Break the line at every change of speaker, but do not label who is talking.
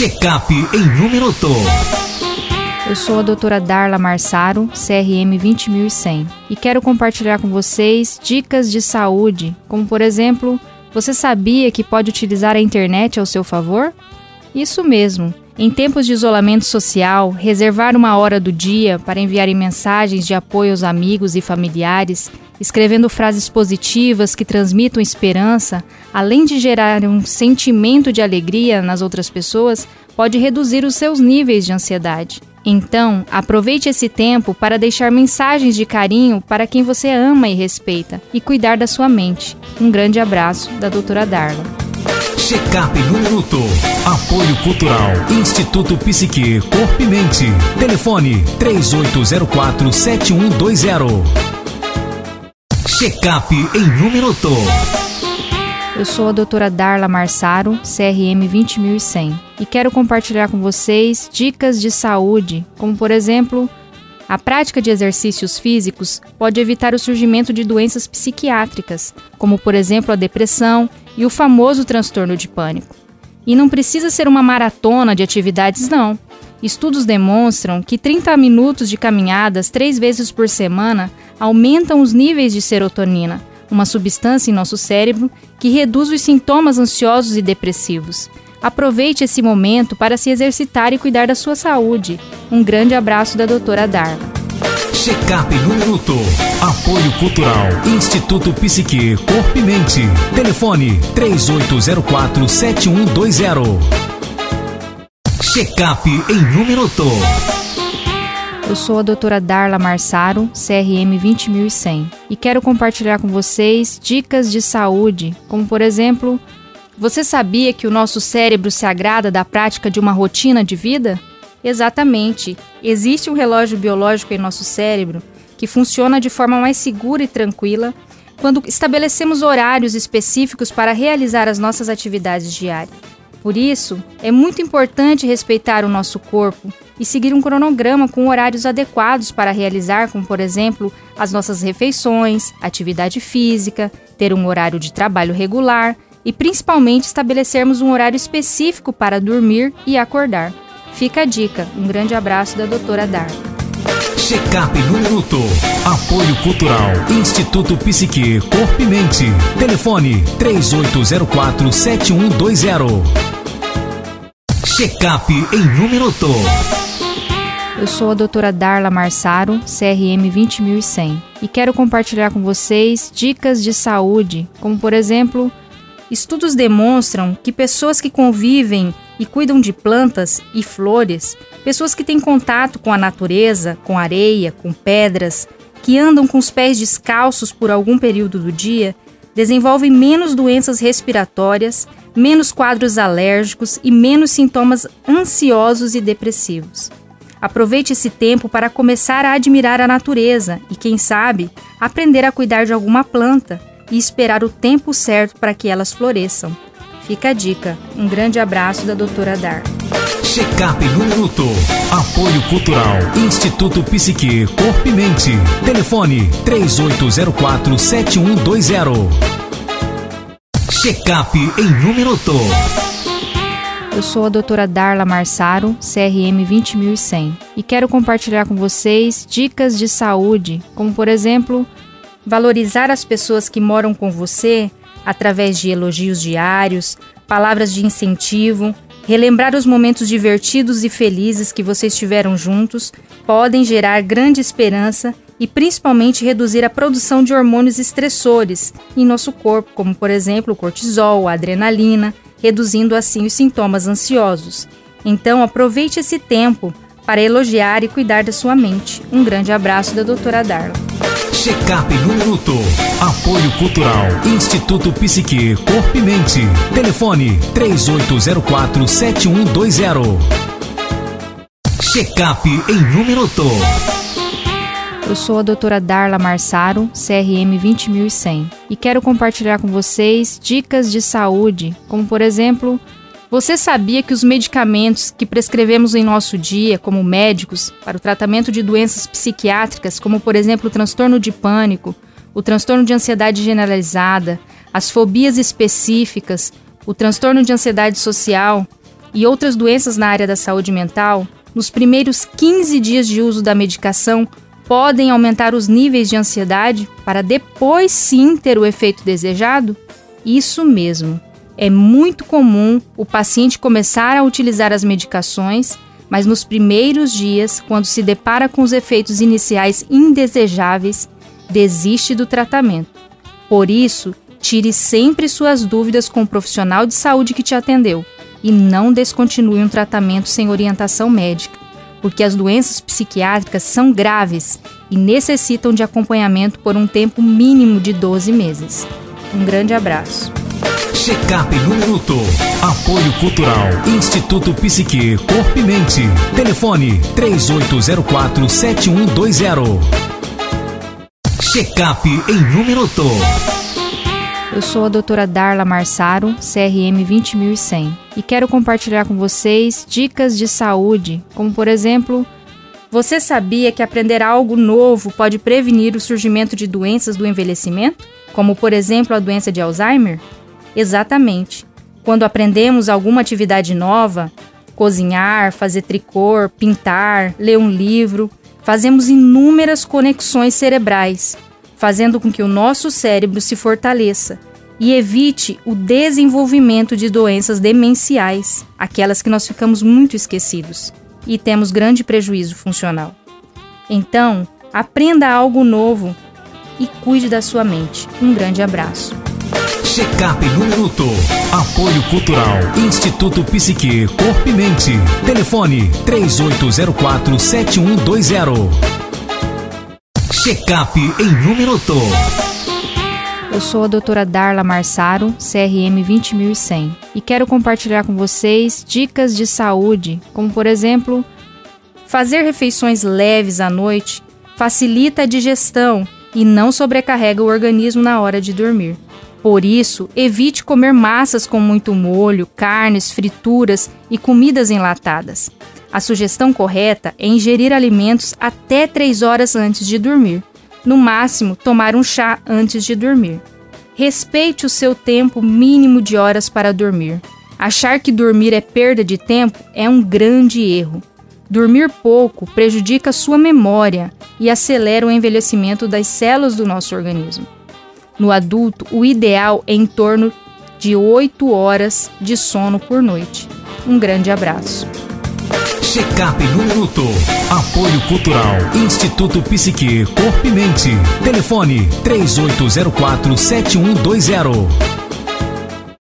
Check-up em minuto.
Eu sou a doutora Darla Marsaro, CRM 20100, e quero compartilhar com vocês dicas de saúde, como por exemplo, você sabia que pode utilizar a internet ao seu favor? Isso mesmo. Em tempos de isolamento social, reservar uma hora do dia para enviar mensagens de apoio aos amigos e familiares, escrevendo frases positivas que transmitam esperança, além de gerar um sentimento de alegria nas outras pessoas, pode reduzir os seus níveis de ansiedade. Então, aproveite esse tempo para deixar mensagens de carinho para quem você ama e respeita e cuidar da sua mente. Um grande abraço da doutora Darla.
Check-up no minuto. Apoio Cultural. Instituto Psique Corpo e Mente. Telefone 3804-7120. Check-up em um minuto.
Eu sou a doutora Darla Marsaro, CRM 20100, e quero compartilhar com vocês dicas de saúde, como por exemplo, a prática de exercícios físicos pode evitar o surgimento de doenças psiquiátricas, como por exemplo a depressão e o famoso transtorno de pânico. E não precisa ser uma maratona de atividades, não. Estudos demonstram que 30 minutos de caminhadas três vezes por semana aumentam os níveis de serotonina, uma substância em nosso cérebro que reduz os sintomas ansiosos e depressivos. Aproveite esse momento para se exercitar e cuidar da sua saúde. Um grande abraço da doutora Darla.
Check-up no minuto. Apoio Cultural. Instituto Psique Corpo e Mente. Telefone 3804-7120. Check-up em um minuto.
Eu sou a doutora Darla Marsaro, CRM 20100, e quero compartilhar com vocês dicas de saúde, como por exemplo, você sabia que o nosso cérebro se agrada da prática de uma rotina de vida? Exatamente. Existe um relógio biológico em nosso cérebro que funciona de forma mais segura e tranquila quando estabelecemos horários específicos para realizar as nossas atividades diárias. Por isso, é muito importante respeitar o nosso corpo e seguir um cronograma com horários adequados para realizar, como por exemplo, as nossas refeições, atividade física, ter um horário de trabalho regular e principalmente estabelecermos um horário específico para dormir e acordar. Fica a dica. Um grande abraço da doutora Dar.
Check-up no minuto. Apoio Cultural. Instituto Psique Corpo e Mente. Telefone 3804-7120. Check-up em um minuto.
Eu sou a doutora Darla Marsaro, CRM 20100, e quero compartilhar com vocês dicas de saúde, como por exemplo, estudos demonstram que pessoas que convivem e cuidam de plantas e flores, pessoas que têm contato com a natureza, com areia, com pedras, que andam com os pés descalços por algum período do dia, desenvolvem menos doenças respiratórias, menos quadros alérgicos e menos sintomas ansiosos e depressivos. Aproveite esse tempo para começar a admirar a natureza e, quem sabe, aprender a cuidar de alguma planta e esperar o tempo certo para que elas floresçam. Fica a dica. Um grande abraço da doutora Dar.
Check-up no minuto. Apoio Cultural. Instituto Psique Corpo e Mente. Telefone 3804-7120. Check-up em um minuto.
Eu sou a doutora Darla Marsaro, CRM 20100, e quero compartilhar com vocês dicas de saúde, como por exemplo, valorizar as pessoas que moram com você através de elogios diários, palavras de incentivo, relembrar os momentos divertidos e felizes que vocês tiveram juntos, podem gerar grande esperança e principalmente reduzir a produção de hormônios estressores em nosso corpo, como por exemplo o cortisol, a adrenalina reduzindo assim os sintomas ansiosos. Então, aproveite esse tempo para elogiar e cuidar da sua mente. Um grande abraço da doutora Darla.
Check-up no minuto. Apoio Cultural. Instituto Psique Corpo e Mente. Telefone 3804-7120. Check-up em um minuto.
Eu sou a doutora Darla Marsaro, CRM 20100, e quero compartilhar com vocês dicas de saúde, como por exemplo, você sabia que os medicamentos que prescrevemos em nosso dia, como médicos, para o tratamento de doenças psiquiátricas, como por exemplo o transtorno de pânico, o transtorno de ansiedade generalizada, as fobias específicas, o transtorno de ansiedade social, e outras doenças na área da saúde mental, nos primeiros 15 dias de uso da medicação, podem aumentar os níveis de ansiedade para depois sim ter o efeito desejado? Isso mesmo. É muito comum o paciente começar a utilizar as medicações, mas nos primeiros dias, quando se depara com os efeitos iniciais indesejáveis, desiste do tratamento. Por isso, tire sempre suas dúvidas com o profissional de saúde que te atendeu e não descontinue um tratamento sem orientação médica, porque as doenças psiquiátricas são graves e necessitam de acompanhamento por um tempo mínimo de 12 meses. Um grande abraço.
Check-up no Minuto. Apoio Cultural. Instituto Psique Corpo e Mente. Telefone 3804-7120. Check-up em um minuto.
Eu sou a doutora Darla Marsaro, CRM 20100, e quero compartilhar com vocês dicas de saúde, como por exemplo, você sabia que aprender algo novo pode prevenir o surgimento de doenças do envelhecimento, como por exemplo a doença de Alzheimer? Exatamente. Quando aprendemos alguma atividade nova, cozinhar, fazer tricô, pintar, ler um livro, fazemos inúmeras conexões cerebrais fazendo com que o nosso cérebro se fortaleça e evite o desenvolvimento de doenças demenciais, aquelas que nós ficamos muito esquecidos e temos grande prejuízo funcional. Então, aprenda algo novo e cuide da sua mente. Um grande abraço.
Check-up no Minuto. Apoio Cultural. Instituto Psique Corpo e Mente. Telefone 3804-7120. Check-up em um minuto.
Eu sou a doutora Darla Marsaro, CRM 20100, e quero compartilhar com vocês dicas de saúde, como por exemplo, fazer refeições leves à noite facilita a digestão e não sobrecarrega o organismo na hora de dormir. Por isso, evite comer massas com muito molho, carnes, frituras e comidas enlatadas. A sugestão correta é ingerir alimentos até 3 horas antes de dormir. No máximo, tomar um chá antes de dormir. Respeite o seu tempo mínimo de horas para dormir. Achar que dormir é perda de tempo é um grande erro. Dormir pouco prejudica sua memória e acelera o envelhecimento das células do nosso organismo. No adulto, o ideal é em torno de 8 horas de sono por noite. Um grande abraço.
Check-up no Minuto. Apoio Cultural. Instituto Psique Corpo e Mente. Telefone 3804-7120.